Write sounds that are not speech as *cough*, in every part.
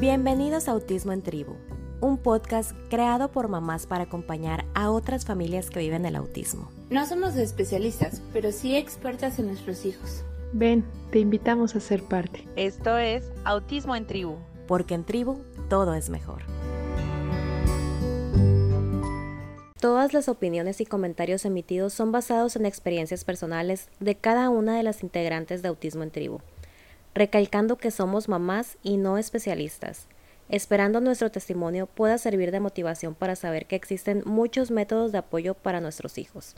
Bienvenidos a Autismo en Tribu, un podcast creado por mamás para acompañar a otras familias que viven el autismo. No somos especialistas, pero sí expertas en nuestros hijos. Ven, te invitamos a ser parte. Esto es Autismo en Tribu. Porque en tribu todo es mejor. Todas las opiniones y comentarios emitidos son basados en experiencias personales de cada una de las integrantes de Autismo en Tribu, recalcando que somos mamás y no especialistas, esperando nuestro testimonio pueda servir de motivación para saber que existen muchos métodos de apoyo para nuestros hijos.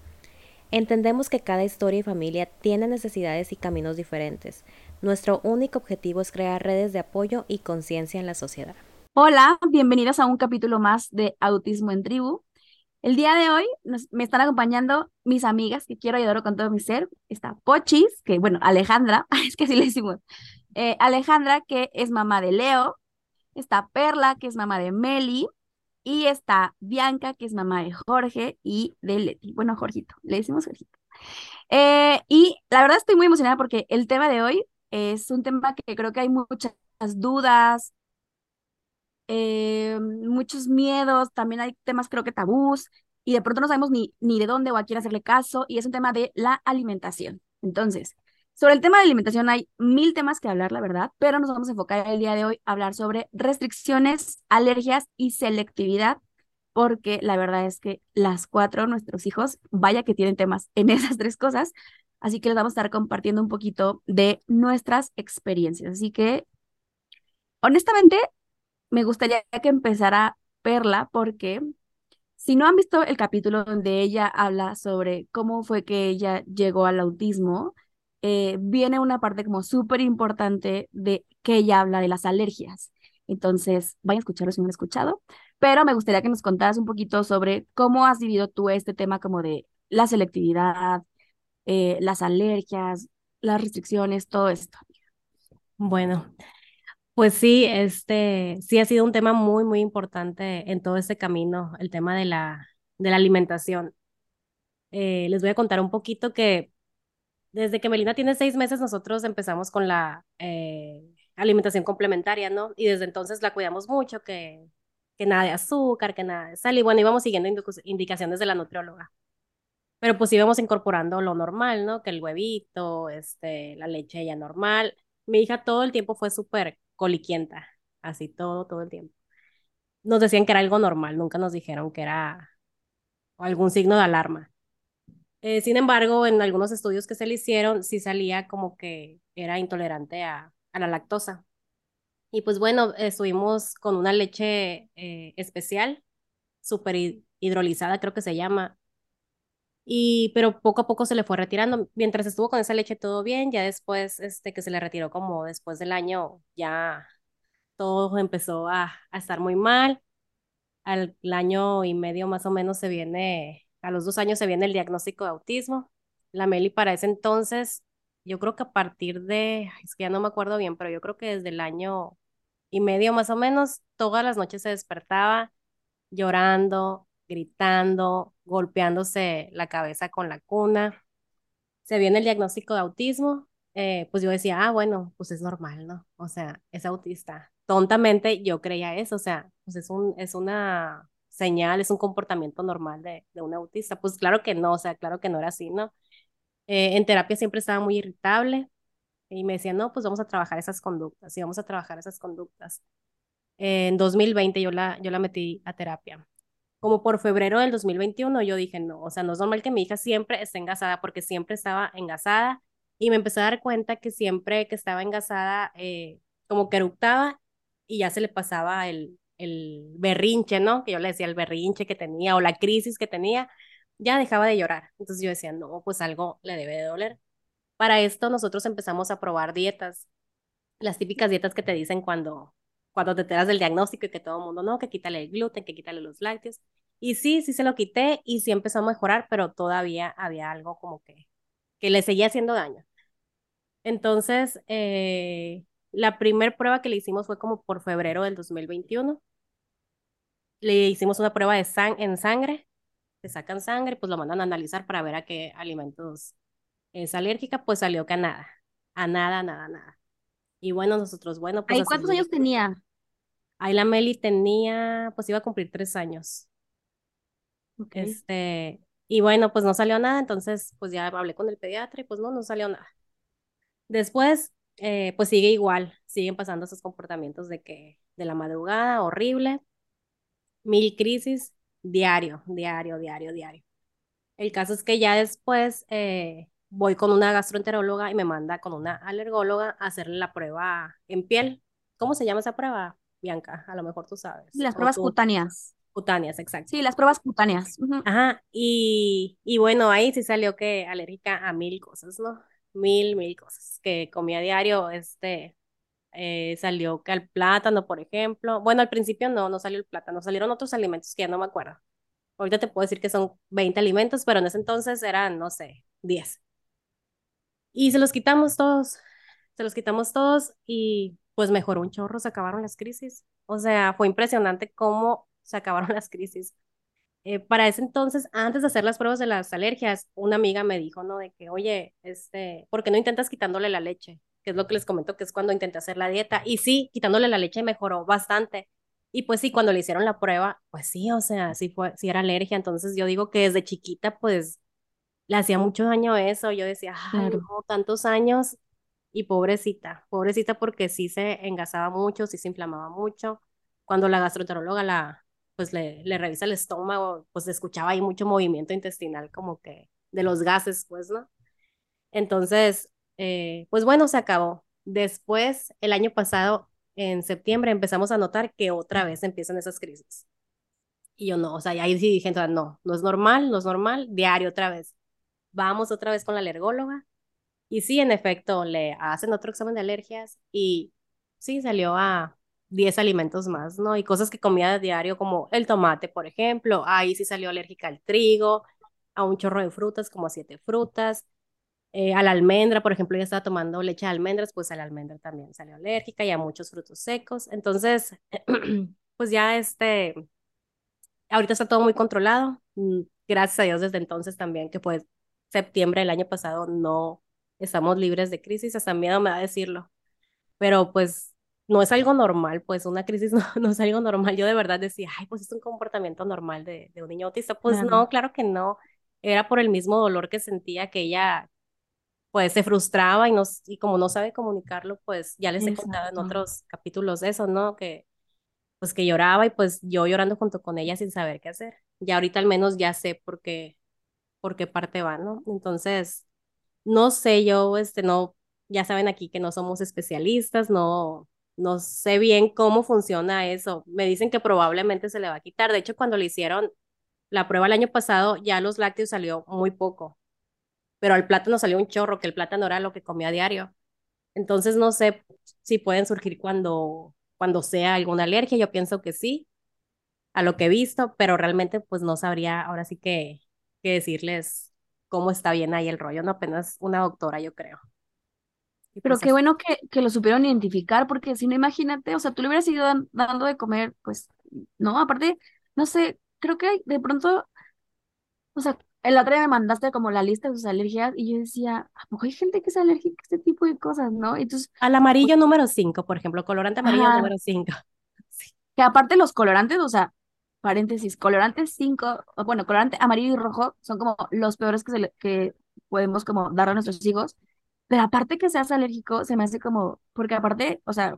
Entendemos que cada historia y familia tiene necesidades y caminos diferentes. Nuestro único objetivo es crear redes de apoyo y conciencia en la sociedad. Hola, bienvenidos a un capítulo más de Autismo en Tribu. El día de hoy me están acompañando mis amigas que quiero ayudar con todo mi ser. Está Pochis, que bueno, Alejandra, *laughs* es que así le decimos. Eh, Alejandra, que es mamá de Leo. Está Perla, que es mamá de Meli. Y está Bianca, que es mamá de Jorge y de Leti. Bueno, Jorgito, le decimos Jorgito. Eh, y la verdad estoy muy emocionada porque el tema de hoy es un tema que creo que hay muchas dudas, eh, muchos miedos, también hay temas creo que tabús y de pronto no sabemos ni, ni de dónde o a quién hacerle caso y es un tema de la alimentación. Entonces, sobre el tema de alimentación hay mil temas que hablar, la verdad, pero nos vamos a enfocar el día de hoy a hablar sobre restricciones, alergias y selectividad, porque la verdad es que las cuatro, nuestros hijos, vaya que tienen temas en *laughs* esas tres cosas, así que les vamos a estar compartiendo un poquito de nuestras experiencias. Así que, honestamente, me gustaría que empezara Perla porque si no han visto el capítulo donde ella habla sobre cómo fue que ella llegó al autismo, eh, viene una parte como súper importante de que ella habla de las alergias. Entonces, vayan a escucharlo si no han escuchado, pero me gustaría que nos contaras un poquito sobre cómo has vivido tú este tema como de la selectividad, eh, las alergias, las restricciones, todo esto. Bueno, pues sí, este sí ha sido un tema muy, muy importante en todo este camino, el tema de la, de la alimentación. Eh, les voy a contar un poquito que desde que Melina tiene seis meses, nosotros empezamos con la eh, alimentación complementaria, ¿no? Y desde entonces la cuidamos mucho, que, que nada de azúcar, que nada de sal, y bueno, íbamos siguiendo indicaciones de la nutrióloga. Pero pues íbamos incorporando lo normal, ¿no? Que el huevito, este, la leche ya normal. Mi hija todo el tiempo fue súper coliquienta, así todo, todo el tiempo. Nos decían que era algo normal, nunca nos dijeron que era algún signo de alarma. Eh, sin embargo, en algunos estudios que se le hicieron, sí salía como que era intolerante a, la lactosa. Y pues bueno, estuvimos con una leche eh, especial, súper hidrolizada, creo que se llama. Y, pero poco a poco se le fue retirando. Mientras estuvo con esa leche todo bien, ya después este, que se le retiró como después del año, ya todo empezó a, a estar muy mal. Al año y medio más o menos se viene, a los dos años se viene el diagnóstico de autismo. La Meli para ese entonces, yo creo que a partir de, es que ya no me acuerdo bien, pero yo creo que desde el año y medio más o menos, todas las noches se despertaba llorando, gritando, golpeándose la cabeza con la cuna. Se viene el diagnóstico de autismo, eh, pues yo decía, ah, bueno, pues es normal, ¿no? O sea, es autista. Tontamente yo creía eso, o sea, pues es, un, es una señal, es un comportamiento normal de, de un autista. Pues claro que no, o sea, claro que no era así, ¿no? Eh, en terapia siempre estaba muy irritable y me decían, no, pues vamos a trabajar esas conductas y vamos a trabajar esas conductas. en 2020 yo la, yo la metí a terapia como por febrero del 2021, yo dije, no, o sea, no es normal que mi hija siempre esté engasada porque siempre estaba engasada y me empecé a dar cuenta que siempre que estaba engasada, eh, como que eructaba y ya se le pasaba el, el berrinche, ¿no? Que yo le decía el berrinche que tenía o la crisis que tenía, ya dejaba de llorar. Entonces yo decía, no, pues algo le debe de doler. Para esto nosotros empezamos a probar dietas, las típicas dietas que te dicen cuando cuando te enteras del diagnóstico y que todo el mundo, no, que quítale el gluten, que quítale los lácteos. Y sí, sí se lo quité y sí empezó a mejorar, pero todavía había algo como que, que le seguía haciendo daño. Entonces, eh, la primera prueba que le hicimos fue como por febrero del 2021. Le hicimos una prueba de sang en sangre, te sacan sangre, pues lo mandan a analizar para ver a qué alimentos es alérgica, pues salió que a nada, a nada, nada, nada. Y bueno, nosotros, bueno, pues... ¿Cuántos años tenía? Ahí la Meli tenía, pues iba a cumplir tres años. Ok. Este, y bueno, pues no salió nada, entonces pues ya hablé con el pediatra y pues no, no salió nada. Después, eh, pues sigue igual, siguen pasando esos comportamientos de que, de la madrugada, horrible, mil crisis, diario, diario, diario, diario. El caso es que ya después eh, voy con una gastroenteróloga y me manda con una alergóloga a hacerle la prueba en piel. ¿Cómo se llama esa prueba, Bianca? A lo mejor tú sabes. Las pruebas tú- cutáneas. Cutáneas, exacto. Sí, las pruebas cutáneas. Ujú. Ajá, y, y bueno, ahí sí salió que alérgica a mil cosas, ¿no? Mil, mil cosas que comía a diario, este, eh, salió que al plátano, por ejemplo. Bueno, al principio no, no salió el plátano, salieron otros alimentos que ya no me acuerdo. Ahorita te puedo decir que son 20 alimentos, pero en ese entonces eran, no sé, 10. Y se los quitamos todos, se los quitamos todos y pues mejoró un chorro, se acabaron las crisis. O sea, fue impresionante cómo se acabaron *laughs* las crisis. Eh, para ese entonces, antes de hacer las pruebas de las alergias, una amiga me dijo, ¿no? De que, oye, este, ¿por qué no intentas quitándole la leche? Que es lo que les comento que es cuando intenté hacer la dieta. Y sí, quitándole la leche mejoró bastante. Y pues sí, cuando le hicieron la prueba, pues sí, o sea, sí fue, sí era alergia. Entonces yo digo que desde chiquita, pues, le hacía mucho daño eso. Yo decía, ay, Claro. no, tantos años. Y pobrecita, pobrecita porque sí se engasaba mucho, sí se inflamaba mucho. Cuando la gastroenteróloga la, pues le, le revisa el estómago, pues escuchaba ahí mucho movimiento intestinal como que de los gases, pues, ¿no? Entonces, eh, pues bueno, se acabó. Después, el año pasado, en septiembre, empezamos a notar que otra vez empiezan esas crisis. Y yo no, o sea, ahí sí dije, no, no es normal, no es normal, diario otra vez. Vamos otra vez con la alergóloga. Y sí, en efecto, le hacen otro examen de alergias y sí, salió a 10 alimentos más, ¿no? Y cosas que comía diario, como el tomate, por ejemplo. Ahí sí salió alérgica al trigo, a un chorro de frutas, como a siete frutas. Eh, a la almendra, por ejemplo, ella estaba tomando leche de almendras, pues a la almendra también salió alérgica y a muchos frutos secos. Entonces, *clears throat* pues ya este, ahorita está todo muy controlado. Mm, Gracias a Dios desde entonces también, que pues septiembre del año pasado no estamos libres de crisis, hasta miedo me da decirlo. Pero pues no es algo normal, pues una crisis *laughs* no, no es algo normal. Yo de verdad decía, ay, pues es un comportamiento normal de, de un niño autista. Pues Claro. no, claro que no. Era por el mismo dolor que sentía que ella pues se frustraba y, no, y como no sabe comunicarlo, pues ya les he contado en otros capítulos eso, ¿no? Que pues que lloraba y pues yo llorando junto con ella sin saber qué hacer. Ya ahorita al menos ya sé por qué, por qué parte va, ¿no? Entonces, no sé, yo, este, no, ya saben aquí que no somos especialistas, no, no sé bien cómo funciona eso. Me dicen que probablemente se le va a quitar. De hecho, cuando le hicieron la prueba el año pasado, ya los lácteos salió muy poco, pero al plátano salió un chorro, que el plátano era lo que comía a diario. Entonces, no sé si pueden surgir cuando, cuando sea alguna alergia. Yo pienso que sí, a lo que he visto, pero realmente pues no sabría ahora sí que, que decirles cómo está bien ahí el rollo, no apenas una doctora, yo creo. Pero pues qué bueno que, que lo supieron identificar, porque si no, imagínate, o sea, tú le hubieras ido dan- dando de comer, pues, no, aparte, no sé, creo que de pronto, o sea, el otro día me mandaste como la lista de sus alergias y yo decía, ¿a poco hay gente que es alérgica a este tipo de cosas, no? Entonces, Al amarillo número 5, por ejemplo, colorante amarillo ajá, número 5. *laughs* Sí. que aparte los colorantes, o sea, paréntesis, colorantes 5, o bueno, colorante amarillo y rojo son como los peores que, se le- que podemos como dar a nuestros hijos, pero aparte que seas alérgico, se me hace como, porque aparte, o sea,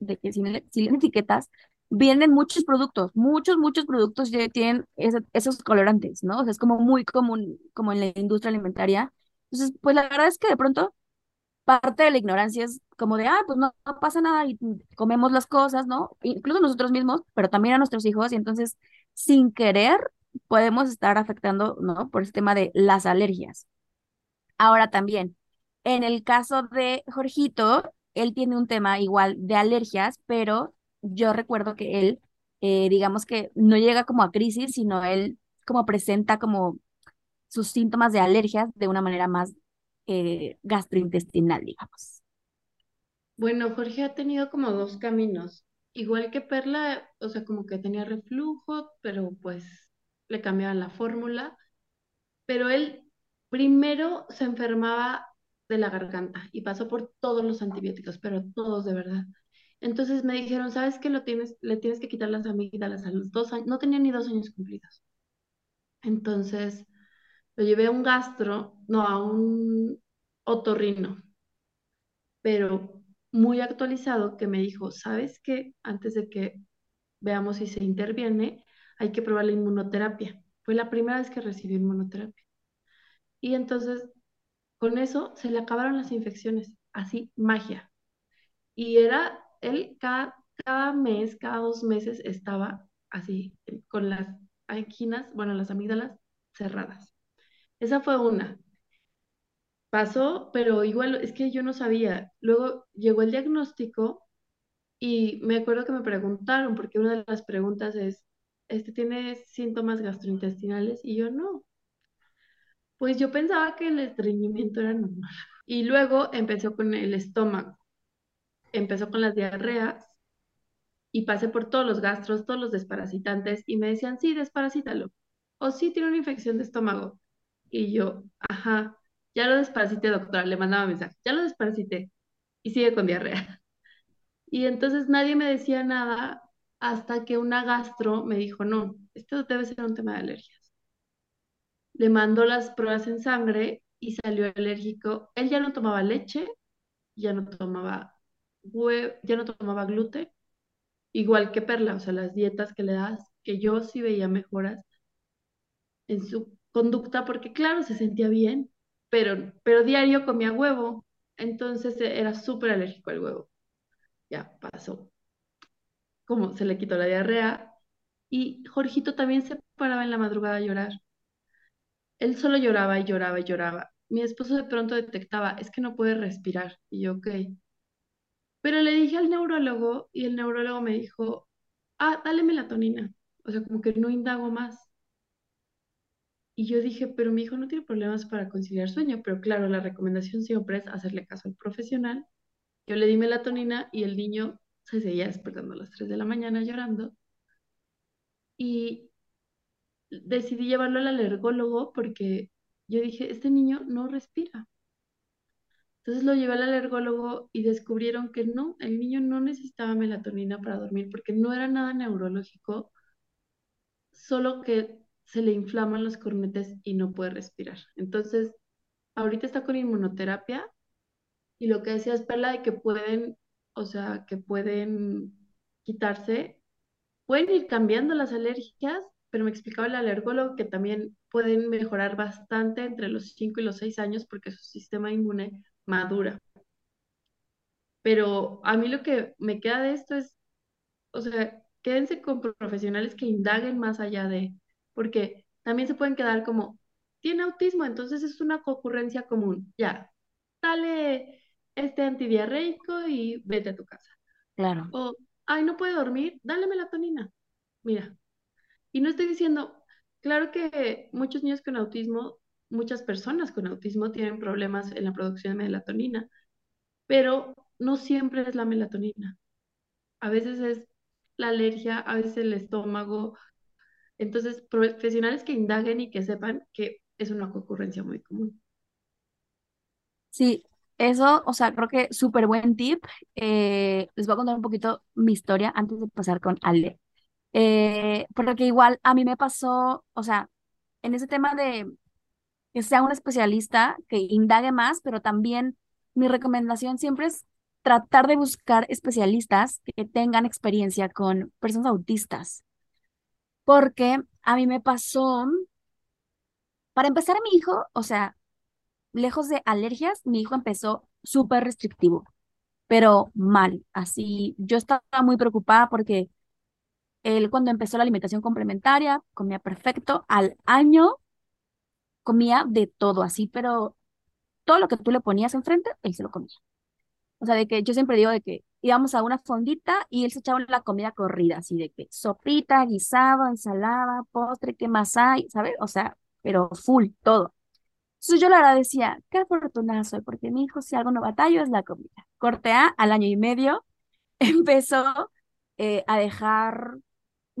de que si le, si le etiquetas, vienen muchos productos, muchos, muchos productos ya tienen ese- esos colorantes, ¿no? O sea, es como muy común, como en la industria alimentaria. Entonces, pues la verdad es que de pronto parte de la ignorancia es como de, ah, pues no, no pasa nada y comemos las cosas, ¿no? Incluso nosotros mismos, pero también a nuestros hijos y entonces sin querer podemos estar afectando, ¿no? Por ese tema de las alergias. Ahora también, en el caso de Jorgito, él tiene un tema igual de alergias, pero yo recuerdo que él, eh, digamos que no llega como a crisis, sino él como presenta como sus síntomas de alergias de una manera más eh, gastrointestinal, digamos. Bueno, Jorge ha tenido como dos caminos. Igual que Perla, o sea, como que tenía reflujo, pero pues le cambiaban la fórmula. Pero él primero se enfermaba de la garganta y pasó por todos los antibióticos, pero todos de verdad. Entonces me dijeron, ¿sabes qué? Lo tienes, le tienes que quitar las amígdalas a los dos. No tenía ni dos años cumplidos. Entonces lo llevé a un gastro, no, a un otorrino, pero muy actualizado que me dijo, ¿sabes qué? Antes de que veamos si se interviene, hay que probar la inmunoterapia. Fue la primera vez que recibí inmunoterapia. Y entonces, con eso se le acabaron las infecciones, así, magia. Y era, él cada, cada mes, cada dos meses estaba así, con las anginas, bueno, las amígdalas cerradas. Esa fue una. Pasó, pero igual es que yo no sabía. Luego llegó el diagnóstico y me acuerdo que me preguntaron, porque una de las preguntas es, ¿este tiene síntomas gastrointestinales? Y yo no. Pues yo pensaba que el estreñimiento era normal. Y luego empezó con el estómago. Empezó con las diarreas y pasé por todos los gastros, todos los desparasitantes y me decían, sí, desparasítalo. O sí, tiene una infección de estómago. Y yo, ajá, ya lo desparasité, doctora, le mandaba mensaje, ya lo desparasité. Y sigue con diarrea. *laughs* Y entonces nadie me decía nada hasta que una gastro me dijo, no, esto debe ser un tema de alergias. Le mandó las pruebas en sangre y salió alérgico. Él ya no tomaba leche, ya no tomaba hue- ya no tomaba gluten, igual que Perla, o sea, las dietas que le das, que yo sí veía mejoras en su conducta, porque claro, se sentía bien, pero, pero diario comía huevo, entonces era súper alérgico al huevo. Ya pasó. Como se le quitó la diarrea. Y Jorgito también se paraba en la madrugada a llorar. Él solo lloraba y lloraba y lloraba. Mi esposo de pronto detectaba, es que no puede respirar. Y yo, ok. Pero le dije al neurólogo y el neurólogo me dijo, ah, dale melatonina. O sea, como que no indago más. Y yo dije, pero mi hijo no tiene problemas para conciliar sueño. Pero claro, la recomendación siempre es hacerle caso al profesional. Yo le di melatonina y el niño se seguía despertando a las 3 de la mañana llorando. Y decidí llevarlo al alergólogo porque yo dije, este niño no respira. Entonces lo llevé al alergólogo y descubrieron que no, el niño no necesitaba melatonina para dormir porque no era nada neurológico, solo que se le inflaman los cornetes y no puede respirar. Entonces, ahorita está con inmunoterapia y lo que decía es Perla de que pueden, o sea, que pueden quitarse, pueden ir cambiando las alergias, pero me explicaba el alergólogo que también pueden mejorar bastante entre los 5 y los 6 años porque su sistema inmune madura. Pero a mí lo que me queda de esto es, o sea, quédense con profesionales que indaguen más allá de, porque también se pueden quedar como, tiene autismo, entonces es una concurrencia común, ya, dale este antidiarreico y vete a tu casa. Claro. O, ay, no puede dormir, dale melatonina. Mira, y no estoy diciendo, claro que muchos niños con autismo, muchas personas con autismo tienen problemas en la producción de melatonina, pero no siempre es la melatonina. A veces es la alergia, a veces el estómago. Entonces, profesionales que indaguen y que sepan que es una concurrencia muy común. Sí, eso, o sea, creo que súper buen tip. Eh, les voy a contar un poquito mi historia antes de pasar con Ale. Eh, porque igual a mí me pasó, o sea, en ese tema de que sea un especialista, que indague más, pero también mi recomendación siempre es tratar de buscar especialistas que tengan experiencia con personas autistas. Porque a mí me pasó, para empezar, mi hijo, o sea, lejos de alergias, mi hijo empezó súper restrictivo, pero mal. Así, yo estaba muy preocupada porque él cuando empezó la alimentación complementaria comía perfecto. Al año comía de todo así, pero todo lo que tú le ponías enfrente, él se lo comía. O sea, de que yo siempre digo de que íbamos a una fondita y él se echaba la comida corrida, así de que sopita, guisado, ensalada, postre, ¿qué más hay? ¿Sabes? O sea, pero full, todo. Entonces yo la verdad decía, qué afortunada soy, porque mi hijo si algo no batallo es la comida. Corte A, al año y medio, *laughs* empezó eh, a dejar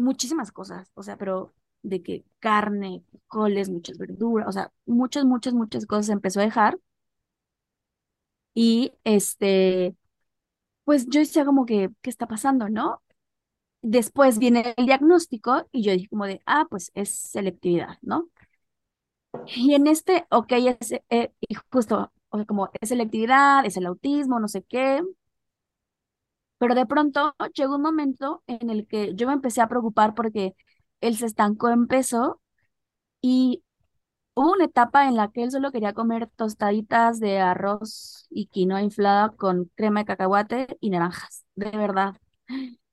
muchísimas cosas, o sea, pero de que carne, coles, muchas verduras, o sea, muchas, muchas, muchas cosas empezó a dejar. Y este, pues yo decía como que, ¿qué está pasando, no? Después viene el diagnóstico y yo dije como de, ah, pues es selectividad, ¿no? Y en este, ok, es eh, y justo, o sea, como es selectividad, es el autismo, no sé qué. Pero de pronto llegó un momento en el que yo me empecé a preocupar porque él se estancó en peso y hubo una etapa en la que él solo quería comer tostaditas de arroz y quinoa inflada con crema de cacahuate y naranjas, de verdad.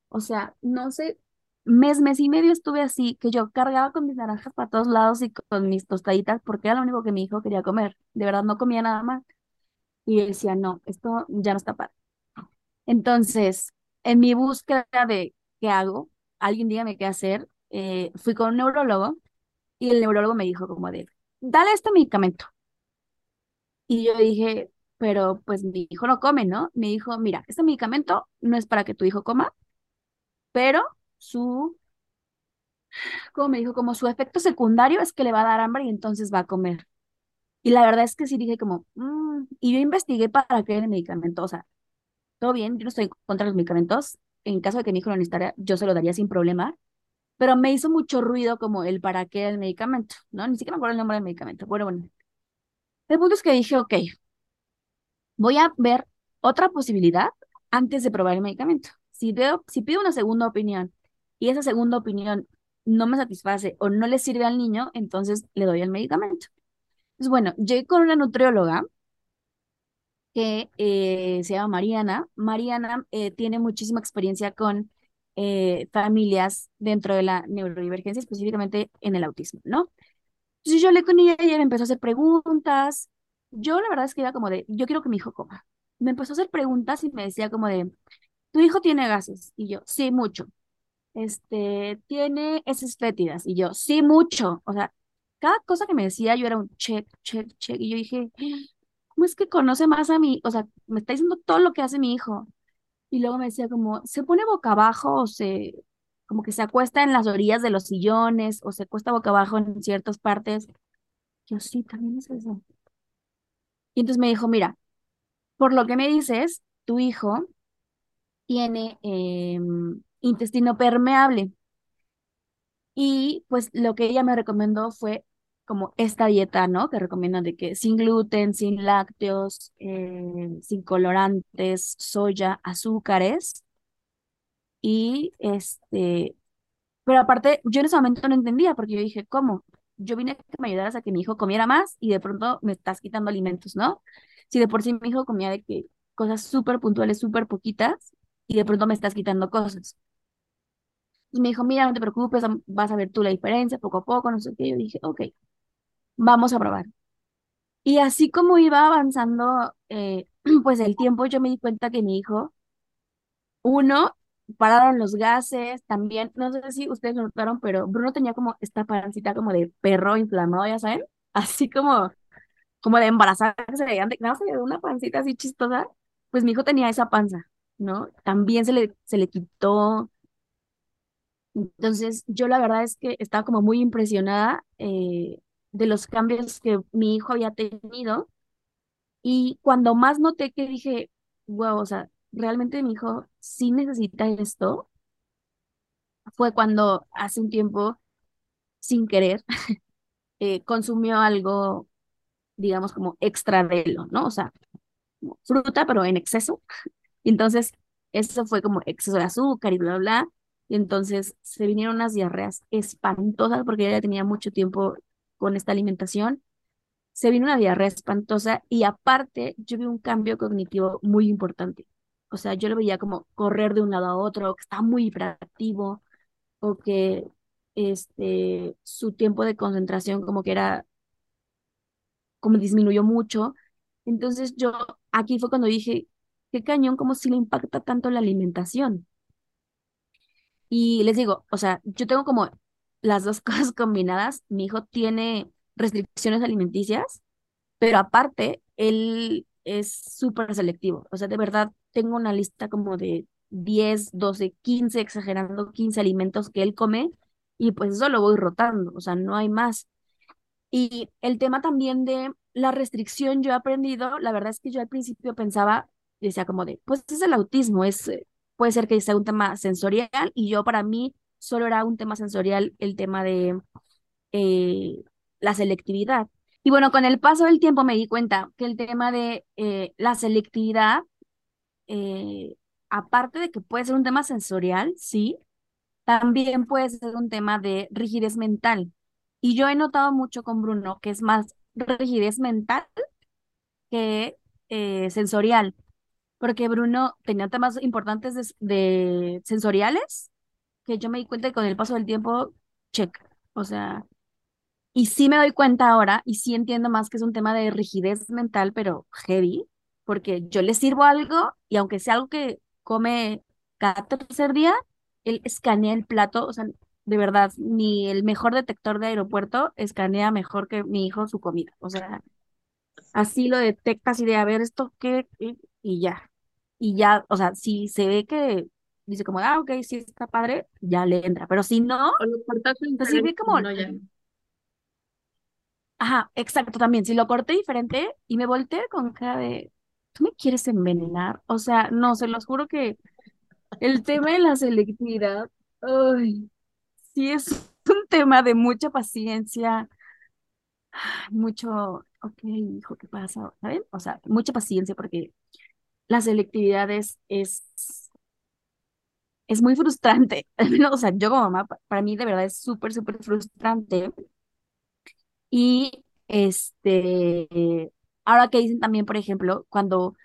O sea, no sé, mes, mes y medio estuve así, que yo cargaba con mis naranjas para todos lados y con mis tostaditas porque era lo único que mi hijo quería comer. De verdad, no comía nada más. Y decía, no, esto ya no está para. Entonces, en mi búsqueda de qué hago, alguien dígame qué hacer, eh, fui con un neurólogo y el neurólogo me dijo como de, dale este medicamento. Y yo dije, pero pues mi hijo no come, ¿no? Me dijo, mira, este medicamento no es para que tu hijo coma, pero su, como me dijo, como su efecto secundario es que le va a dar hambre y entonces va a comer. Y la verdad es que sí dije como, mm", y yo investigué para qué era el medicamento, o sea, todo bien, yo no estoy contra los medicamentos, en caso de que mi hijo lo necesitara, yo se lo daría sin problema, pero me hizo mucho ruido como el para qué el medicamento, ¿no? Ni siquiera me acuerdo el nombre del medicamento. Bueno, bueno. El punto es que dije, ok, voy a ver otra posibilidad antes de probar el medicamento. Si veo, si pido una segunda opinión y esa segunda opinión no me satisface o no le sirve al niño, entonces le doy el medicamento. Pues bueno, llegué con una nutrióloga que eh, se llama Mariana. Mariana eh, tiene muchísima experiencia con eh, familias dentro de la neurodivergencia, específicamente en el autismo, ¿no? Entonces yo hablé con ella y ella me empezó a hacer preguntas. Yo la verdad es que iba como de, yo quiero que mi hijo coma. Me empezó a hacer preguntas y me decía como de, tu hijo tiene gases. Y yo, sí, mucho. Este, tiene heces fétidas. Y yo, sí, mucho. O sea, cada cosa que me decía yo era un check, check, check. Y yo dije, ¿cómo es que conoce más a mí? O sea, me está diciendo todo lo que hace mi hijo. Y luego me decía como, se pone boca abajo o se, como que se acuesta en las orillas de los sillones o se acuesta boca abajo en ciertas partes. Yo sí, también es eso. Y entonces me dijo, mira, por lo que me dices, tu hijo tiene em, intestino permeable. Y pues lo que ella me recomendó fue como esta dieta, ¿no? Que recomiendan de que sin gluten, sin lácteos, eh, sin colorantes, soya, azúcares. Y este, pero aparte, yo en ese momento no entendía porque yo dije, ¿cómo? Yo vine a que me ayudaras a que mi hijo comiera más y de pronto me estás quitando alimentos, ¿no? Si de por sí mi hijo comía de que cosas súper puntuales, súper poquitas, y de pronto me estás quitando cosas. Y me dijo, mira, no te preocupes, vas a ver tú la diferencia poco a poco, no sé qué. Yo dije, ok, vamos a probar. Y así como iba avanzando, eh, *clears throat* pues el tiempo, yo me di cuenta que mi hijo, uno, pararon los gases, también, no sé si ustedes notaron, pero Bruno tenía como esta pancita como de perro inflamado, ya saben, *laughs* así como, como de embarazada, se le nada se le una pancita así chistosa, pues mi hijo tenía esa panza, ¿no? También se le, se le quitó. Entonces, yo la verdad es que estaba como muy impresionada eh, de los cambios que mi hijo había tenido. Y cuando más noté que dije, wow, o sea, realmente mi hijo sí necesita esto, fue cuando hace un tiempo, sin querer, *laughs* eh, consumió algo, digamos, como extra de lo, ¿no? O sea, fruta, pero en exceso. *laughs* Entonces, eso fue como exceso de azúcar y bla, bla, bla. Y entonces se vinieron unas diarreas espantosas porque ella tenía mucho tiempo con esta alimentación, se vino una diarrea espantosa y aparte yo vi un cambio cognitivo muy importante. O sea, yo lo veía como correr de un lado a otro, que estaba muy hiperactivo o que este, su tiempo de concentración como que era, como disminuyó mucho. Entonces yo aquí fue cuando dije, qué cañón, como si le impacta tanto la alimentación. Y les digo, o sea, yo tengo como las dos *laughs* cosas combinadas, mi hijo tiene restricciones alimenticias, pero aparte, él es súper selectivo. O sea, de verdad, tengo una lista como de 10, 12, 15, exagerando 15 alimentos que él come y pues eso lo voy rotando, o sea, no hay más. Y el tema también de la restricción, yo he aprendido, la verdad es que yo al principio pensaba decía como de, pues es el autismo, es, eh, puede ser que sea un tema sensorial y yo para mí solo era un tema sensorial el tema de eh, la selectividad. Y bueno, con el paso del tiempo me di cuenta que el tema de eh, la selectividad, eh, aparte de que puede ser un tema sensorial, sí, también puede ser un tema de rigidez mental. Y yo he notado mucho con Bruno que es más rigidez mental que sensorial porque Bruno tenía temas importantes de, sensoriales que yo me di cuenta que con el paso del tiempo, check. O sea, y sí me doy cuenta ahora y sí entiendo más que es un tema de rigidez mental, pero heavy, porque yo le sirvo algo y aunque sea algo que come cada tercer día, él escanea el plato, o sea, de verdad, ni el mejor detector de aeropuerto escanea mejor que mi hijo su comida. O sea, así lo detectas y de a ver esto qué, y ya. Y ya, o sea, si se ve que dice como, ah, ok, sí está padre, ya le entra. Pero si no, O lo cortaste pues como, no, ya. ajá, exacto, también, si lo corté diferente y me volteé con cara de, ¿tú me quieres envenenar? O sea, no, se los juro que el tema de la selectividad, ay, sí es *laughs* un tema de mucha paciencia, mucho, ok, hijo, ¿qué pasa? ¿Saben? O sea, mucha paciencia porque la selectividad es, es, muy frustrante. *laughs* o sea, yo como mamá, para mí de verdad es súper, súper frustrante. Y este, ahora que dicen también, por ejemplo, cuando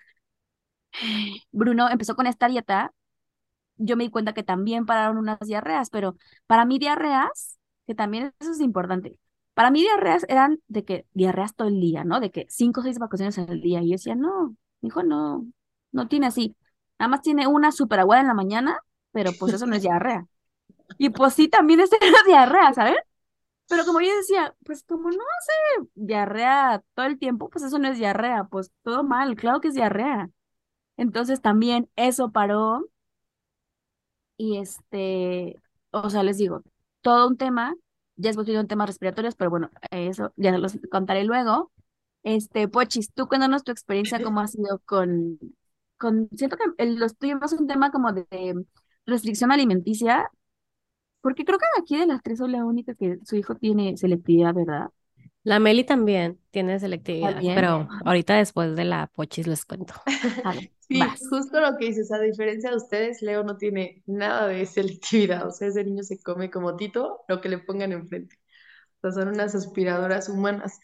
*sighs* Bruno empezó con esta dieta, yo me di cuenta que también pararon unas diarreas, pero para mí diarreas, que también eso es importante, para mí diarreas eran de que diarreas todo el día, ¿no? De que cinco o seis vacaciones al día. Y yo decía, no, hijo, no, no tiene así. Nada más tiene una súper aguada en la mañana, pero pues eso no es diarrea. Y pues sí, también es *laughs* diarrea, ¿sabes? Pero como yo decía, pues como no hace diarrea todo el tiempo, pues eso no es diarrea, pues todo mal, claro que es diarrea. Entonces también eso paró y este, o sea, les digo, todo un tema, ya hemos tenido temas respiratorios, pero bueno, eso ya los contaré luego. Este, Pochis, tú cuéntanos tu experiencia, *laughs* cómo ha sido con, siento que el, los tuyos es un tema como de, restricción alimenticia, porque creo que aquí de las tres soy la única que su hijo tiene selectividad, ¿verdad? La Meli también tiene selectividad, pero ahorita después de la pochis les cuento. *laughs* *laughs* sí, justo lo que dices, a diferencia de ustedes, Leo no tiene nada de selectividad, o sea, ese niño se come como Tito, lo que le pongan enfrente. O sea, son unas aspiradoras humanas.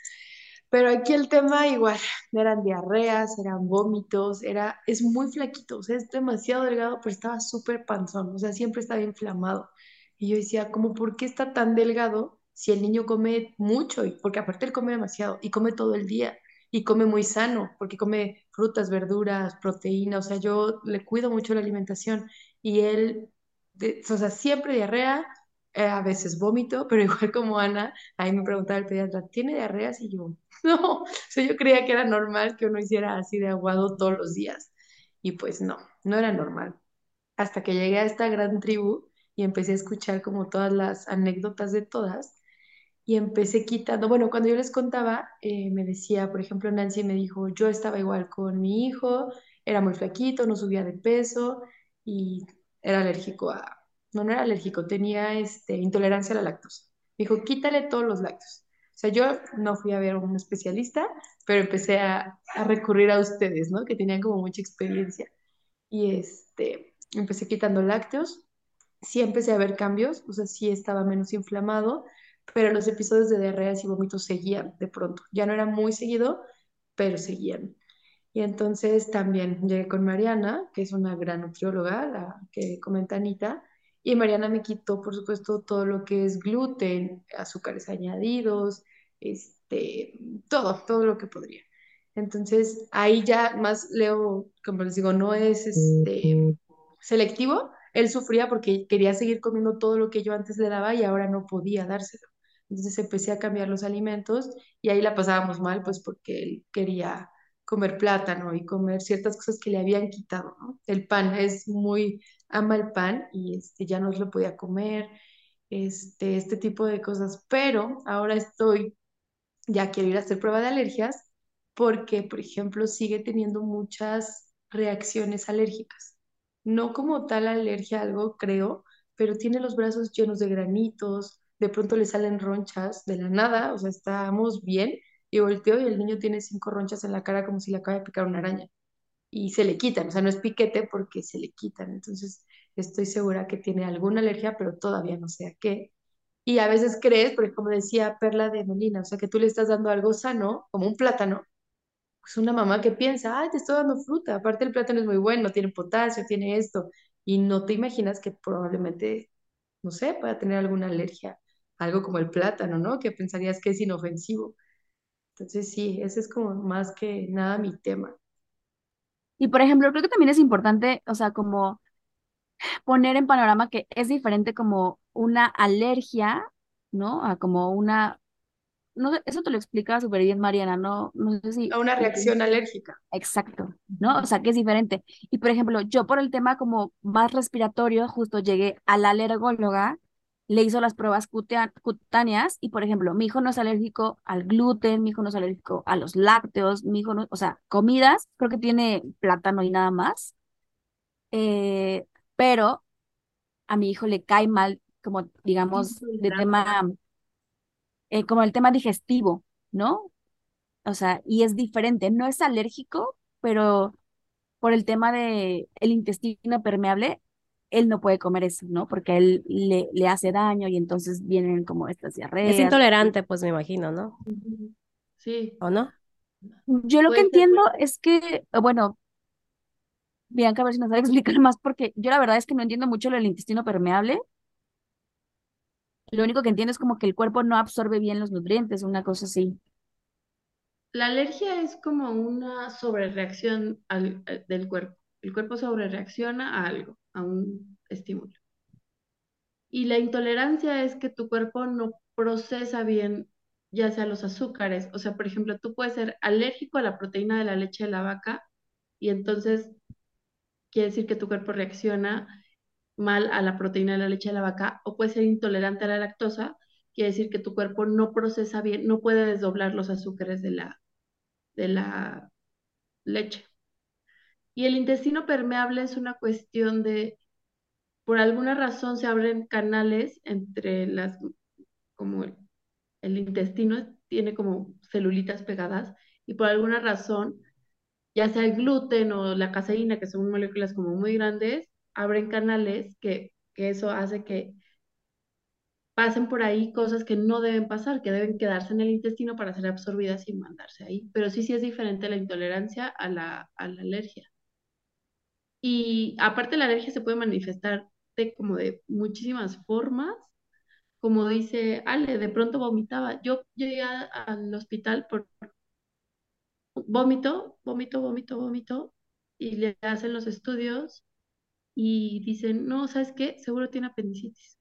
Pero aquí el tema igual, eran diarreas, eran vómitos, era, es muy flaquito, o sea, es demasiado delgado, pero estaba súper panzón, o sea, siempre estaba inflamado. Y yo decía, ¿cómo por qué está tan delgado si el niño come mucho? Y, porque aparte él come demasiado y come todo el día y come muy sano, porque come frutas, verduras, proteína, o sea, yo le cuido mucho la alimentación y él, o sea, siempre diarrea, eh, a veces vómito, *laughs* pero igual como Ana, ahí me preguntaba el pediatra, ¿tiene diarreas? Y yo, *laughs* no, o sea, yo creía que era normal que uno hiciera así de aguado todos los días. Y pues no, no era normal. Hasta que llegué a esta gran tribu y empecé a escuchar como todas las anécdotas de todas y empecé quitando, bueno, cuando yo les contaba, eh, me decía, por ejemplo, Nancy me dijo, yo estaba igual con mi hijo, era muy flaquito, no subía de peso y era alérgico a, no, era alérgico, tenía este, intolerancia a la lactosa. Me dijo, quítale todos los lácteos. O sea, yo no fui a ver a un especialista, pero empecé a, a, recurrir a ustedes, ¿no? Que tenían como mucha experiencia. Y este, empecé quitando lácteos. Sí empecé a ver cambios, o sea, sí estaba menos inflamado, pero los episodios de diarreas y vómitos seguían de pronto. Ya no era muy seguido, pero seguían. Y entonces también llegué con Mariana, que es una gran nutrióloga, la que comenta Anita, y Mariana me quitó, por supuesto, todo lo que es gluten, azúcares añadidos, este, todo, todo lo que podría. Entonces, ahí ya más Leo, como les digo, no es este, selectivo. Él sufría porque quería seguir comiendo todo lo que yo antes le daba y ahora no podía dárselo. Entonces empecé a cambiar los alimentos y ahí la pasábamos mal, pues porque él quería comer plátano y comer ciertas cosas que le habían quitado. El pan es muy, ama el pan y este, ya no lo podía comer, este, este tipo de cosas, pero ahora estoy, ya quiero ir a hacer prueba de alergias porque, por ejemplo, sigue teniendo muchas reacciones alérgicas. No como tal alergia a algo, creo, pero tiene los brazos llenos de granitos, de pronto le salen ronchas de la nada, o sea, estamos bien, y volteo y el niño tiene cinco ronchas en la cara como si le acaba de picar una araña. Y se le quitan, o sea, no es piquete porque se le quitan. Entonces, estoy segura que tiene alguna alergia, pero todavía no sé a qué. Y a veces crees, porque como decía Perla de Molina, o sea, que tú le estás dando algo sano, como un plátano, pues una mamá que piensa, ay, te estoy dando fruta, aparte el plátano es muy bueno, tiene potasio, tiene esto, y no te imaginas que probablemente, no sé, pueda tener alguna alergia, algo como el plátano, ¿no? Que pensarías que es inofensivo. Entonces sí, ese es como más que nada mi tema. Y por ejemplo, creo que también es importante, o sea, como poner en panorama que es diferente como una alergia, ¿no? A como una, no sé, eso te lo explica súper bien Mariana, ¿no? No sé si... A una reacción alérgica. Exacto, ¿no? O sea, que es diferente. Y por ejemplo, yo por el tema como más respiratorio, justo llegué a la alergóloga, le hizo las pruebas cutáneas y por ejemplo, mi hijo no es alérgico al gluten, mi hijo no es alérgico a los lácteos, mi hijo no, o sea, comidas, creo que tiene plátano y nada más. Eh, pero a mi hijo le cae mal, como digamos, de tema, eh, como el tema digestivo, ¿no? O sea, y es diferente, no es alérgico, pero por el tema de el intestino permeable, él no puede comer eso, ¿no? Porque a él le, le hace daño y entonces vienen como estas diarreas. Es intolerante, pues me imagino, ¿no? Sí. ¿O no? Yo lo que entiendo es que, bueno, Bianca, a ver si nos sabe *laughs* explicar más, porque yo la verdad es que no entiendo mucho lo del intestino permeable. Lo único que entiendo es como que el cuerpo no absorbe bien los nutrientes, una cosa así. La alergia es como una sobrereacción al, eh, del cuerpo. El cuerpo sobrereacciona a algo, a un estímulo. Y la intolerancia es que tu cuerpo no procesa bien, ya sea los azúcares. O sea, por ejemplo, tú puedes ser alérgico a la proteína de la leche de la vaca y entonces quiere decir que tu cuerpo reacciona mal a la proteína de la leche de la vaca, o puede ser intolerante a la lactosa, quiere decir que tu cuerpo no procesa bien, no puede desdoblar los azúcares de la, de la leche. Y el intestino permeable es una cuestión de, por alguna razón se abren canales entre las, como el, intestino tiene como celulitas pegadas, y por alguna razón ya sea el gluten o la caseína, que son moléculas como muy grandes, abren canales que, que eso hace que pasen por ahí cosas que no deben pasar, que deben quedarse en el intestino para ser absorbidas y mandarse ahí. Pero sí, sí es diferente la intolerancia a la, a la alergia. Y aparte la alergia se puede manifestar de como de muchísimas formas. Como dice Ale, de pronto vomitaba. Yo llegué al hospital por vómito, vómito, vómito, vómito, y le hacen los estudios y dicen, no, ¿sabes qué? Seguro tiene apendicitis.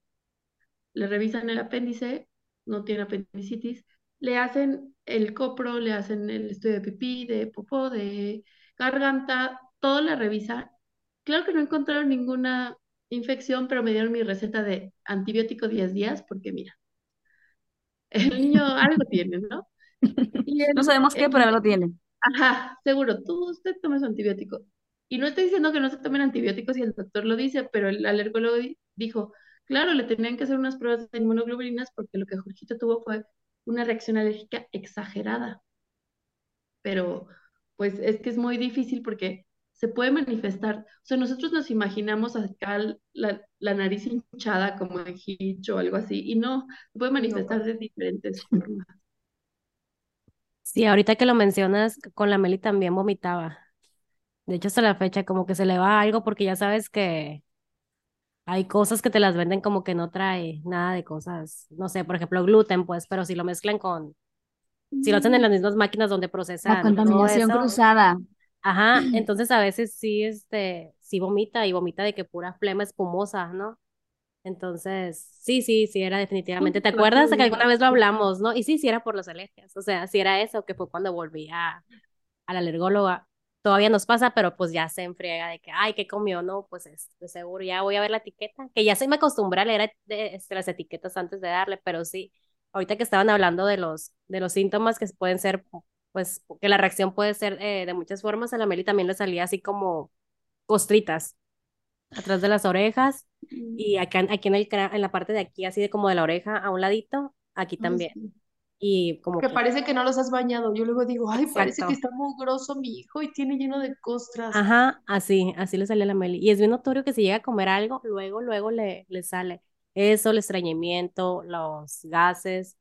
Le revisan el apéndice, no tiene apendicitis, le hacen el copro, le hacen el estudio de pipí, de popó, de garganta, todo le revisan. Claro que no encontraron ninguna infección, pero me dieron mi receta de antibiótico 10 días, porque mira, el niño *laughs* algo tiene, ¿no? no sabemos qué, pero algo tiene. Ajá, seguro, tú usted tome su antibiótico. Y no estoy diciendo que no se tomen antibióticos si el doctor lo dice, pero el alergólogo dijo, claro, le tenían que hacer unas pruebas de inmunoglobulinas porque lo que Jorgito tuvo fue una reacción alérgica exagerada. Pero pues es que es muy difícil porque se puede manifestar, o sea, nosotros nos imaginamos acá la, la nariz hinchada como en Hitch o algo así, y no, se puede manifestar de diferentes formas. Sí, ahorita que lo mencionas, con la Meli también vomitaba. De hecho, hasta la fecha como que se le va algo porque ya sabes que hay cosas que te las venden como que no trae nada de cosas, no sé, por ejemplo, gluten, pues, pero si lo mezclan con, si lo hacen en las mismas máquinas donde procesan La contaminación cruzada. Ajá, *clears throat* entonces a veces sí, este, sí vomita y vomita de que pura flema espumosa, ¿no? Entonces, sí, sí, sí, era definitivamente. ¿Te acuerdas de que alguna vez lo hablamos, no? Y sí, sí era por las alergias. O sea, sí era eso, que fue cuando volví a, a la alergóloga. Todavía nos pasa, pero pues ya se enfriega de que, ay, ¿qué comió? No, pues es de seguro, ya voy a ver la etiqueta. Que ya se me acostumbré a leer este, las etiquetas antes de darle, pero sí, ahorita que estaban hablando de los, de los síntomas que pueden ser pues que la reacción puede ser eh, de muchas formas. A la Meli también le salía así como costritas atrás de las orejas y acá aquí en, el, en la parte de aquí, así de como de la oreja a un ladito, aquí también. Y como que, parece que no los has bañado. Yo luego digo, ay, parece que está muy grosso mi hijo y tiene lleno de costras. Ajá, así, así le sale a la Meli. Y es bien notorio que si llega a comer algo, luego, luego le, le sale. Eso, el estreñimiento, los gases,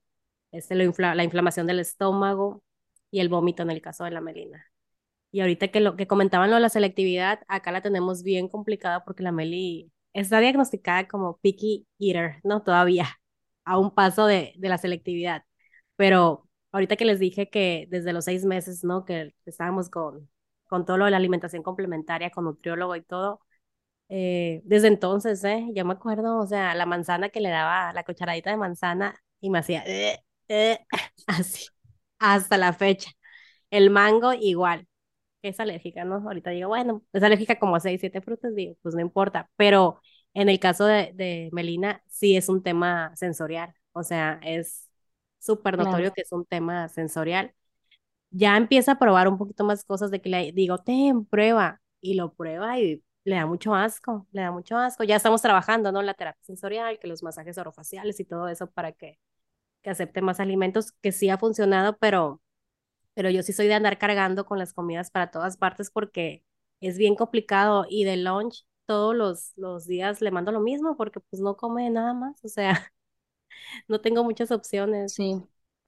este, lo la inflamación del estómago y el vómito en el caso de la Melina. Y ahorita que lo que comentaban lo de la selectividad, acá la tenemos bien complicada porque la Meli está diagnosticada como picky eater, ¿no? Todavía, a un paso de, de la selectividad. Pero ahorita que les dije que desde los seis meses, ¿no? Que estábamos con, con todo lo de la alimentación complementaria, con nutriólogo y todo, eh, desde entonces, ¿eh? Yo me acuerdo, o sea, la manzana que le daba, la cucharadita de manzana, y me hacía, eh, eh", *laughs* así, hasta la fecha. El mango igual, es alérgica, ¿no? Ahorita digo, bueno, es alérgica como a seis, siete frutas, digo, pues no importa, pero en el caso de, de Melina, sí es un tema sensorial, o sea, es súper notorio que es un tema sensorial. Ya empieza a probar un poquito más cosas de que le digo, ten, prueba, y lo prueba y le da mucho asco, le da mucho asco. Ya estamos trabajando, ¿no? La terapia sensorial, que los masajes orofaciales y todo eso para que, que acepte más alimentos, que sí ha funcionado, pero, pero yo sí soy de andar cargando con las comidas para todas partes porque es bien complicado y de lunch todos los, los días le mando lo mismo porque pues no come nada más, o sea, *laughs* no tengo muchas opciones. Sí.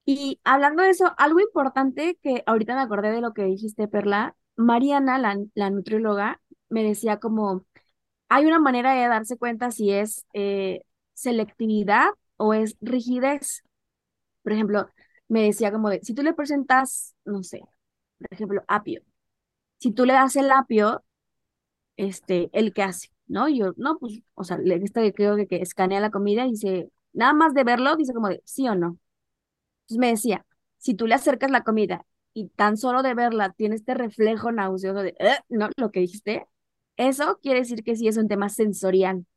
Y hablando de eso, algo importante que ahorita me acordé de lo que dijiste, Perla, Mariana, la, la nutrióloga, me decía como, hay una manera de darse cuenta si es eh, selectividad o es rigidez. Por ejemplo, me decía como de, si tú le presentas, no sé, por ejemplo, apio, si tú le das el apio, este, el que hace, ¿no? yo, no, pues, o sea, le que creo que, escanea la comida y dice, nada más de verlo, dice como de, sí o no. Entonces me decía, si tú le acercas la comida y tan solo de verla tiene este reflejo nauseoso de, eh", no, lo que dijiste, eso quiere decir que sí es un tema sensorial.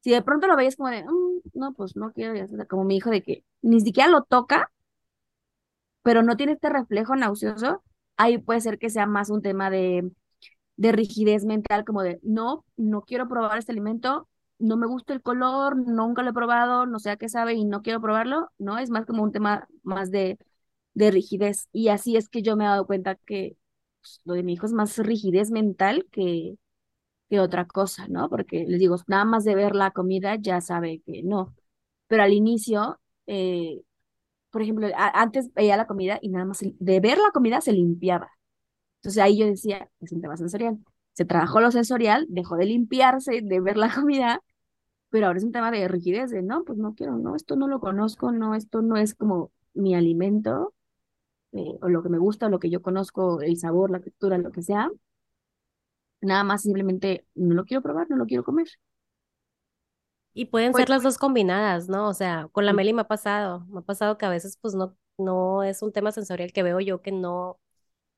Si de pronto lo veis como de, mm, no, pues no quiero, como mi hijo de que ni siquiera lo toca, pero no tiene este reflejo nauseoso, ahí puede ser que sea más un tema de, de rigidez mental, como de, no, no quiero probar este alimento, no me gusta el color, nunca lo he probado, no sé qué sabe y no quiero probarlo, ¿no? Es más como un tema más de, de rigidez. Y así es que yo me he dado cuenta que pues, lo de mi hijo es más rigidez mental que, que otra cosa, ¿no? Porque les digo, nada más de ver la comida ya sabe que no. Pero al inicio, eh, por ejemplo, antes veía la comida y nada más de ver la comida se limpiaba. Entonces ahí yo decía, es un tema sensorial. Se trabajó lo sensorial, dejó de limpiarse, de ver la *laughs* comida, pero ahora es un tema de rigidez, de no, pues no quiero, no, esto no lo conozco, no, esto no es como mi alimento, eh, o lo que me gusta, lo que yo conozco, el sabor, la textura, lo que sea, Nada más simplemente no lo quiero probar, no lo quiero comer. Y pueden ser las dos combinadas, ¿no? O sea, con la Meli me ha pasado, me ha pasado que a veces pues no, no es un tema sensorial que veo yo que no,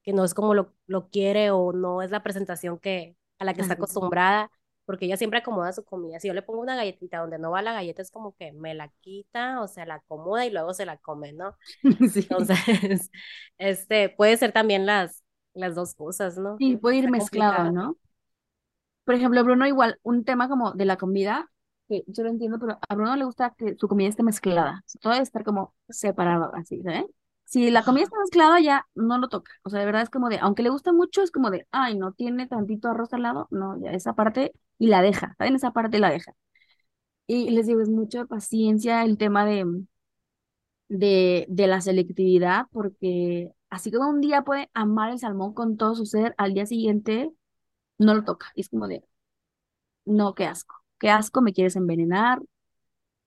que no es como lo, lo quiere o no es la presentación que, a la que está acostumbrada, porque ella siempre acomoda su comida. Si yo le pongo una galletita donde no va la galleta, es como que me la quita, o sea, la acomoda y luego se la come, ¿no? *laughs* Entonces, *laughs* este, puede ser también las, las dos cosas, ¿no? Sí, puede ir mezclado, ¿no? Por ejemplo, Bruno igual, un tema como de la comida, que yo lo entiendo, pero a Bruno le gusta que su comida esté mezclada, todo debe estar como separado, así, ¿sabes? Si la comida está mezclada, ya no lo toca. O sea, de verdad es como de, aunque le gusta mucho, es como de, ay, no tiene tantito arroz al lado, no, ya esa parte y la deja, ¿saben? Esa parte la deja. Y les digo, es mucha paciencia el tema de, de, de la selectividad, porque así como un día puede amar el salmón con todo su ser, al día siguiente no lo toca. Y es como de, no, qué asco, qué asco, me quieres envenenar.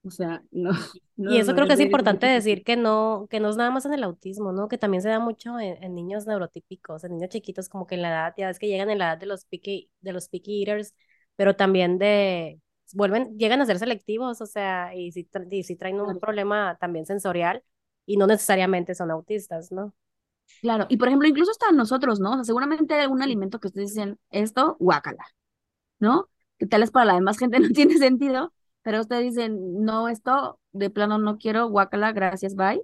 O sea, *laughs* no. y eso creo que es importante decir que no, que no es nada más en el autismo, ¿no? Que también se da mucho en, niños neurotípicos, en niños chiquitos, como que en la edad, ya es que llegan en la edad de los picky, de los picky eaters, pero también de, vuelven, llegan a ser selectivos, o sea, y si, y si traen un problema también sensorial y no necesariamente son autistas, ¿no? Claro, y por ejemplo, incluso hasta nosotros, ¿no? O sea, seguramente hay algún alimento que ustedes dicen, esto, guácala, ¿no? Que tal vez para la demás gente *laughs* no tiene sentido, pero ustedes dicen, no, esto de plano no quiero, guácala, gracias, bye.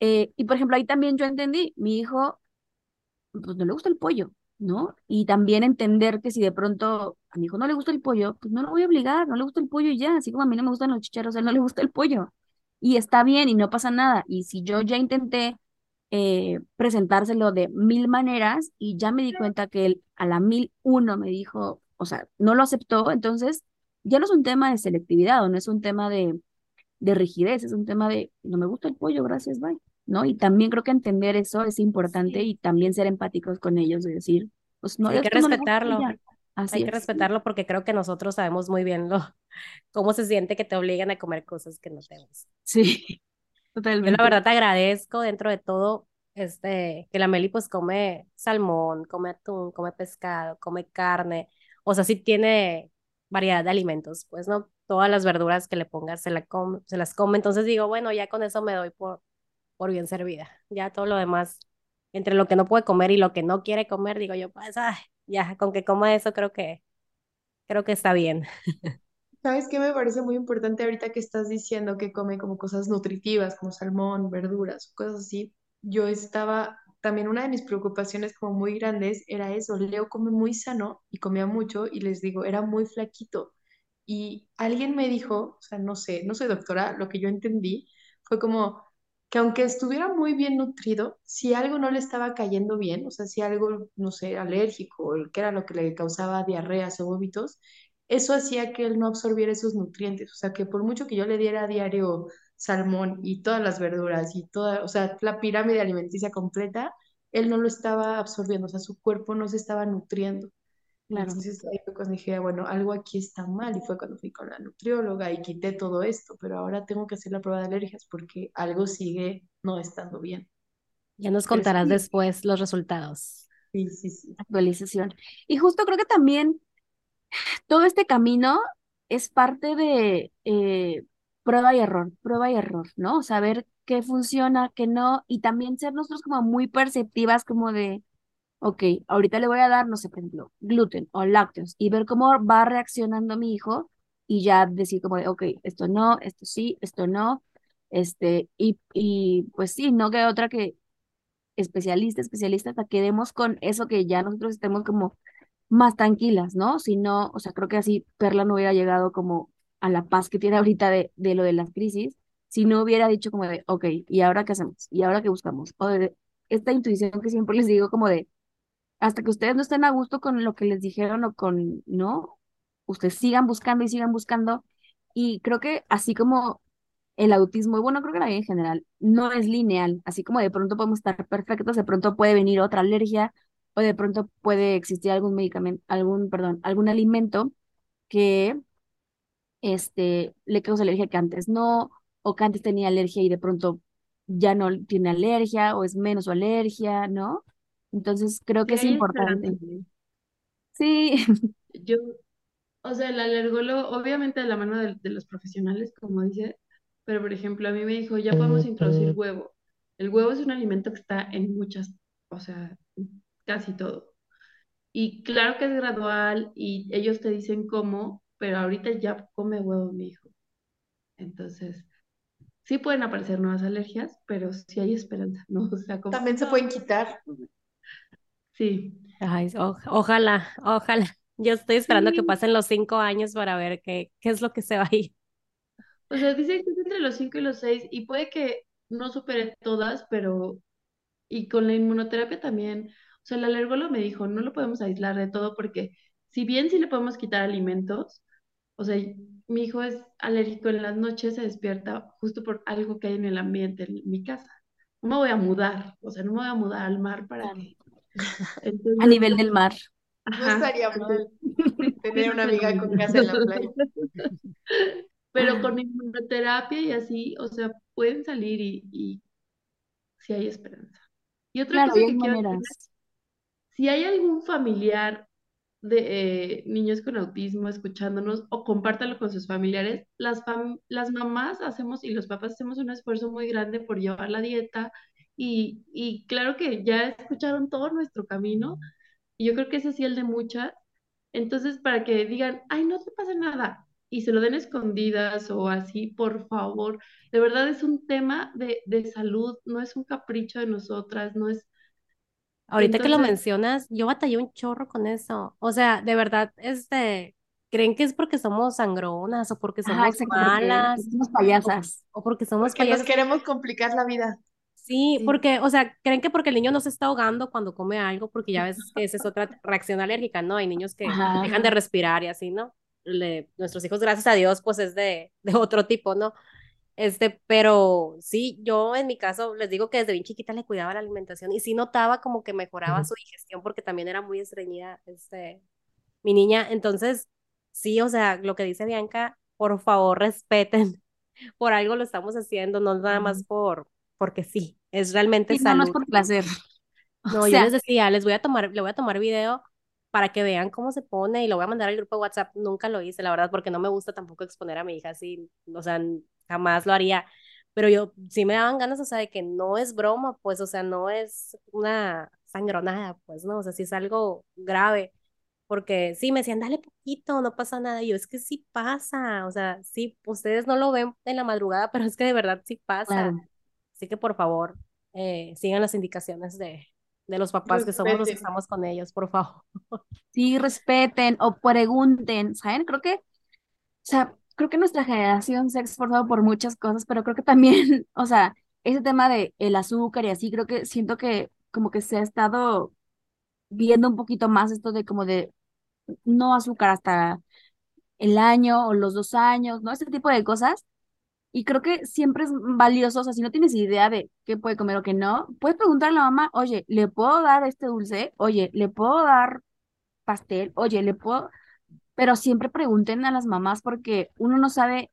Eh, y por ejemplo, ahí también yo entendí, mi hijo, pues no le gusta el pollo, ¿no? Y también entender que si de pronto a mi hijo no le gusta el pollo, pues no lo voy a obligar, no le gusta el pollo y ya, así como a mí no me gustan los chicharos, a él no le gusta el pollo. Y está bien y no pasa nada. Y si yo ya intenté eh, presentárselo de mil maneras y ya me di cuenta que él a la mil uno me dijo, o sea, no lo aceptó, entonces ya no es un tema de selectividad o no es un tema de, de rigidez, es un tema de, no me gusta el pollo, gracias, bye, ¿no? Y también creo que entender eso es importante Sí. y también ser empáticos con ellos, de decir, pues no, hay que no y respetarlo. ya. Así Hay que es. respetarlo porque creo que nosotros sabemos muy bien lo, *laughs* cómo se siente que te obligan a comer cosas que no te gustan. Sí, Yo la totalmente. verdad te agradezco dentro de todo, este, que la Meli pues come salmón, come atún, come pescado, come carne, o sea, sí tiene variedad de alimentos, pues no todas las verduras que le pongas se, la come, se las come, entonces digo, bueno, ya con eso me doy por, por bien servida, ya todo lo demás, entre lo que no puede comer y lo que no quiere comer, digo yo, pues, ay, ya, con que coma eso creo que, creo que está bien. *laughs* ¿Sabes qué me parece muy importante ahorita que estás diciendo que come como cosas nutritivas, como salmón, verduras, cosas así? Yo estaba, también una de mis preocupaciones como muy grandes era eso. Leo come muy sano y comía mucho y les digo, era muy flaquito. Y alguien me dijo, o sea, no sé, no soy doctora, lo que yo entendí fue como que aunque estuviera muy bien nutrido, si algo no le estaba cayendo bien, o sea, si algo, no sé, alérgico, que era lo que le causaba diarreas o vómitos, eso hacía que él no absorbiera esos nutrientes. O sea, que por mucho que yo le diera a diario salmón y todas las verduras y toda, o sea, la pirámide alimenticia completa, él no lo estaba absorbiendo, o sea, su cuerpo no se estaba nutriendo. Claro. Entonces ahí fue cuando dije, bueno, algo aquí está mal y fue cuando fui con la nutrióloga y quité todo esto, pero ahora tengo que hacer la prueba de alergias porque algo sigue no estando bien. Ya nos contarás sí, después los resultados. sí, sí, sí. Actualización. Y justo creo que también todo este camino es parte de eh, prueba y error, prueba y error, ¿no? Saber qué funciona, qué no, y también ser nosotros como muy perceptivas, como de, ok, ahorita le voy a dar, no sé, por ejemplo, gluten o lácteos, y ver cómo va reaccionando mi hijo, y ya decir como de, ok, esto no, esto sí, esto no, este, y, y pues sí, no queda otra que especialista, especialista, hasta que demos con eso que ya nosotros estemos como más tranquilas, ¿no? Si no, o sea, creo que así Perla no hubiera llegado como a la paz que tiene *laughs* ahorita de, de lo de las crisis, si no hubiera dicho como de, ok, ¿y ahora qué hacemos? ¿Y ahora qué buscamos? O de esta intuición que siempre les digo como de, hasta que ustedes no estén a gusto con lo que les dijeron o con, ¿no? Ustedes sigan buscando y sigan buscando. Y creo que así como el autismo, y bueno, creo que la vida en general, no es lineal. Así como de pronto podemos estar perfectos, de pronto puede venir otra alergia o de pronto puede existir algún medicamento, algún, perdón, algún alimento que este, le causa alergia que antes no, o que antes tenía alergia y de pronto ya no tiene alergia o es menos su alergia, ¿no? Entonces creo Sí que es importante. Sí, *laughs* Yo, o sea, el alergólogo, obviamente de la mano de, de los profesionales, como dice, pero por ejemplo, a mí me dijo, ya podemos introducir huevo. El huevo es un alimento que está en muchas, o sea, casi todo. Y claro que es gradual y ellos te dicen cómo, pero ahorita ya come huevo mi hijo. Entonces, sí pueden aparecer nuevas alergias, pero sí hay esperanza, ¿no? *laughs* O sea, como, También se pueden quitar. sí, Ay, o- ojalá, ojalá. Yo estoy esperando que sí. pasen los cinco años para ver qué, qué es lo que se va a ir. O sea, dicen que es entre los 5 y los 6 y puede que no supere todas, pero y con la inmunoterapia también. O sea, el alergólogo me dijo, no lo podemos aislar de todo porque si bien sí le podemos quitar alimentos, o sea, mi hijo es alérgico en las noches, se despierta justo por algo que hay en el ambiente en mi casa. No me voy a mudar, o sea, no me voy a mudar al mar para que. *laughs* a nivel del mar. No estaría mal tener una *laughs* amiga con casa en la playa. *laughs* Pero con inmunoterapia y así, o sea, pueden salir y, y sí hay esperanza. Y otra Claro, cosa que quiero. Si hay algún familiar de eh, niños con autismo escuchándonos o compártalo con sus familiares, las, mamás hacemos y los papás hacemos un esfuerzo muy grande por llevar la dieta y, claro que ya escucharon todo nuestro camino y yo creo que ese sí el de muchas. Entonces, para que digan, ay, no te pasa nada, y se lo den escondidas o así, por favor. De verdad es un tema de salud, no es un capricho de nosotras, no es... Ahorita que lo Entonces, mencionas, yo batallé un chorro con eso. O sea, de verdad, este, ¿creen que es porque somos sangronas o porque Ajá, somos porque malas somos o, payasas. o porque somos Porque nos payasas? queremos complicar la vida. Sí, sí. porque, o sea, creen que porque el niño no se está ahogando cuando come algo, porque ya ves que esa es otra *laughs* reacción alérgica, ¿no? Hay niños que Ajá. dejan de respirar y así, ¿no? Le- nuestros hijos, gracias a Dios, pues es de, de otro tipo, ¿no? Este, pero sí, yo en mi caso les digo que desde bien chiquita le cuidaba la alimentación y sí notaba como que mejoraba su digestión porque también era muy estreñida, este, mi niña. Entonces, sí, o sea, lo que dice Bianca, por favor, respeten, *laughs* por algo lo estamos haciendo, no nada más por, porque sí, es realmente Sí, no, no es salud. por placer. *laughs* O No, yo les decía, les voy a tomar, le voy a tomar video para que vean cómo se pone y lo voy a mandar al grupo de WhatsApp. Nunca lo hice, la verdad, porque no me gusta tampoco exponer a mi hija así, o sea, jamás lo haría. Pero yo sí me daban ganas, o sea, de que no es broma, pues, o sea, no es una sangronada, pues, no, o sea, sí es algo grave. Porque sí, me decían, dale poquito, no pasa nada. Y yo, es que sí pasa, o sea, sí, ustedes no lo ven en la madrugada, *laughs* pero es que de verdad sí pasa. claro. Así que por favor, eh, sigan las indicaciones de, de los papás que somos los que Respeten. estamos con ellos, por favor. Sí, respeten o pregunten, ¿saben? Creo que, o sea, creo que nuestra generación se ha esforzado por muchas cosas, pero creo que también, *laughs* o sea, ese tema de el azúcar y así, creo que siento que como que se ha estado viendo un poquito más esto de como de no azúcar hasta el año o los dos años, ¿no? Este tipo de cosas. Y creo que siempre es valioso, o sea, si no tienes idea de qué puede comer o qué no, puedes preguntarle a la mamá, oye, ¿le puedo dar este dulce? Oye, ¿le puedo dar pastel? Oye, ¿le puedo? Pero siempre pregunten a las mamás porque uno no sabe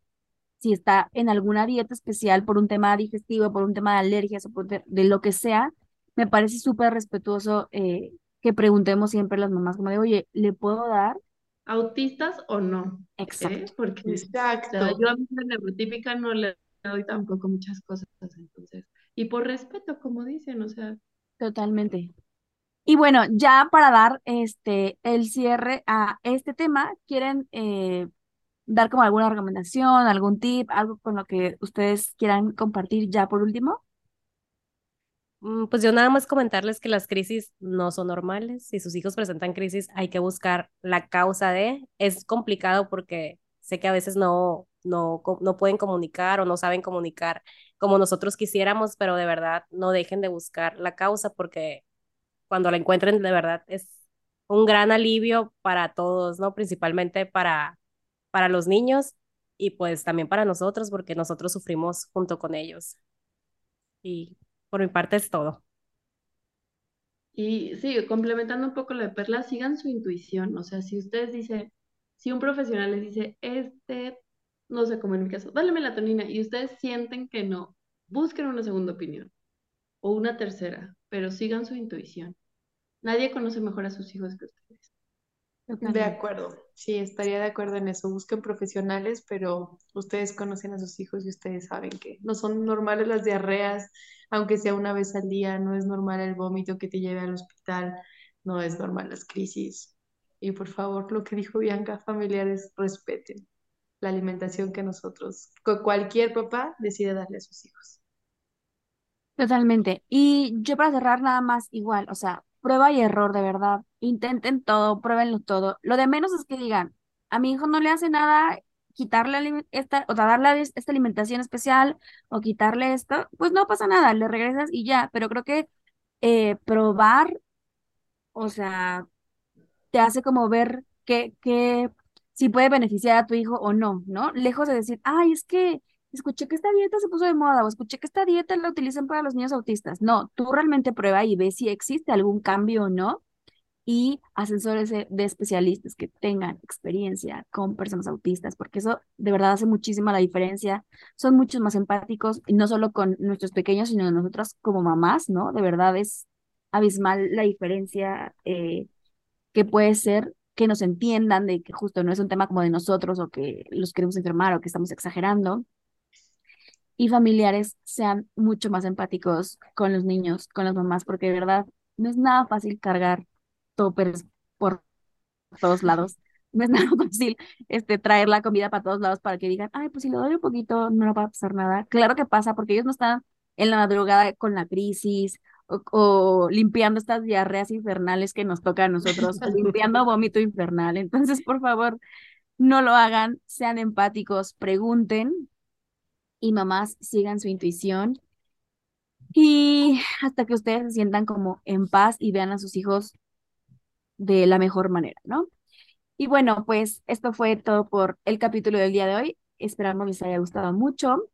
si está en alguna dieta especial por un tema digestivo, por un tema de alergias o por de, de lo que sea. Me parece súper respetuoso eh, que preguntemos siempre a las mamás como de, oye, ¿le puedo dar? autistas o no, ¿eh? Exacto. Porque o sea, Exacto. yo a mi neurotípica no le doy tampoco muchas cosas, entonces, y por respeto, como dicen, o sea, Totalmente. Y bueno, ya para dar este el cierre a este tema, ¿quieren eh, dar como alguna recomendación, algún tip, algo con lo que ustedes quieran compartir ya por último? Mm, Pues yo nada más comentarles que las crisis no son normales. Si sus hijos presentan crisis, hay que buscar la causa de. Es complicado porque sé que a veces no, no, no pueden comunicar o no saben comunicar como nosotros quisiéramos, pero de verdad no dejen de buscar la causa porque cuando la encuentren de verdad es un gran alivio para todos, ¿no? Principalmente para, para los niños y pues también para nosotros porque nosotros sufrimos junto con ellos. Y por mi parte es todo. y sí, complementando un poco lo de Perla, sigan su intuición, o sea, si ustedes dicen, si un profesional les dice, este, no sé, como en mi caso, dale melatonina, y ustedes sienten que no, busquen una segunda opinión o una tercera, pero sigan su intuición. Nadie conoce mejor a sus hijos que ustedes. De acuerdo, sí, estaría de acuerdo en eso. Busquen profesionales, pero ustedes conocen a sus hijos y ustedes saben que no son normales las diarreas, aunque sea una vez al día, no es normal el vómito que te lleve al hospital, no es normal las crisis. Y por favor, lo que dijo Bianca, familiares, respeten la alimentación que nosotros, que cualquier papá decide darle a sus hijos. Totalmente. Y yo para cerrar nada más igual, o sea, prueba y error de verdad. Intenten todo, pruébenlo todo. Lo de menos es que digan, a mi hijo no le hace nada quitarle esta, o sea, darle es- esta alimentación especial o quitarle esto, pues no pasa nada, le regresas y ya. Pero creo que eh, probar, o sea, te hace como ver que, que si puede beneficiar a tu hijo o no, ¿no? Lejos de decir, ay, es que escuché que esta dieta se puso de moda o escuché que esta dieta la utilizan para los niños autistas. No, tú realmente prueba y ve si existe algún cambio o no y asesores de especialistas que tengan experiencia con personas autistas, porque eso de verdad hace muchísima la diferencia. Son muchos más empáticos y no solo con nuestros pequeños, sino nosotras como mamás, ¿no? De verdad es abismal la diferencia. eh, que puede ser que nos entiendan de que justo no es un tema como de nosotros o que los queremos enfermar o que estamos exagerando. Y familiares sean mucho más empáticos con los niños, con las mamás, porque de verdad no es nada fácil cargar toppers por todos lados. no es *laughs* nada fácil este, traer la comida para todos lados para que digan, ay, pues si le doy un poquito, no va a pasar nada. Claro que pasa, porque ellos no están en la madrugada con la crisis o, o limpiando estas diarreas infernales que nos toca a nosotros, *laughs* limpiando vómito infernal. Entonces, por favor, no lo hagan, sean empáticos, pregunten y mamás sigan su intuición y hasta que ustedes se sientan como en paz y vean a sus hijos de la mejor manera, ¿no? Y bueno, pues esto fue todo por el capítulo del día de hoy. Esperamos les haya gustado mucho.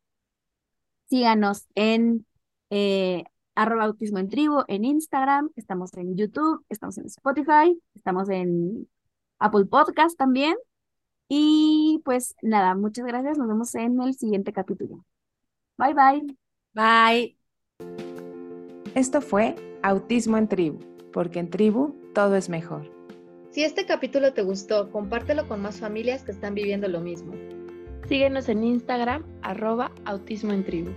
Síganos en eh, arroba autismo en tribu en Instagram, estamos en YouTube, estamos en Spotify, estamos en Apple Podcast también. Y pues nada, muchas gracias. Nos vemos en el siguiente capítulo. Bye bye. Bye. Esto fue Autismo en Tribu, porque en tribu todo es mejor. Si este capítulo te gustó, compártelo con más familias que están viviendo lo mismo. Síguenos en Instagram, arroba autismo en tribu.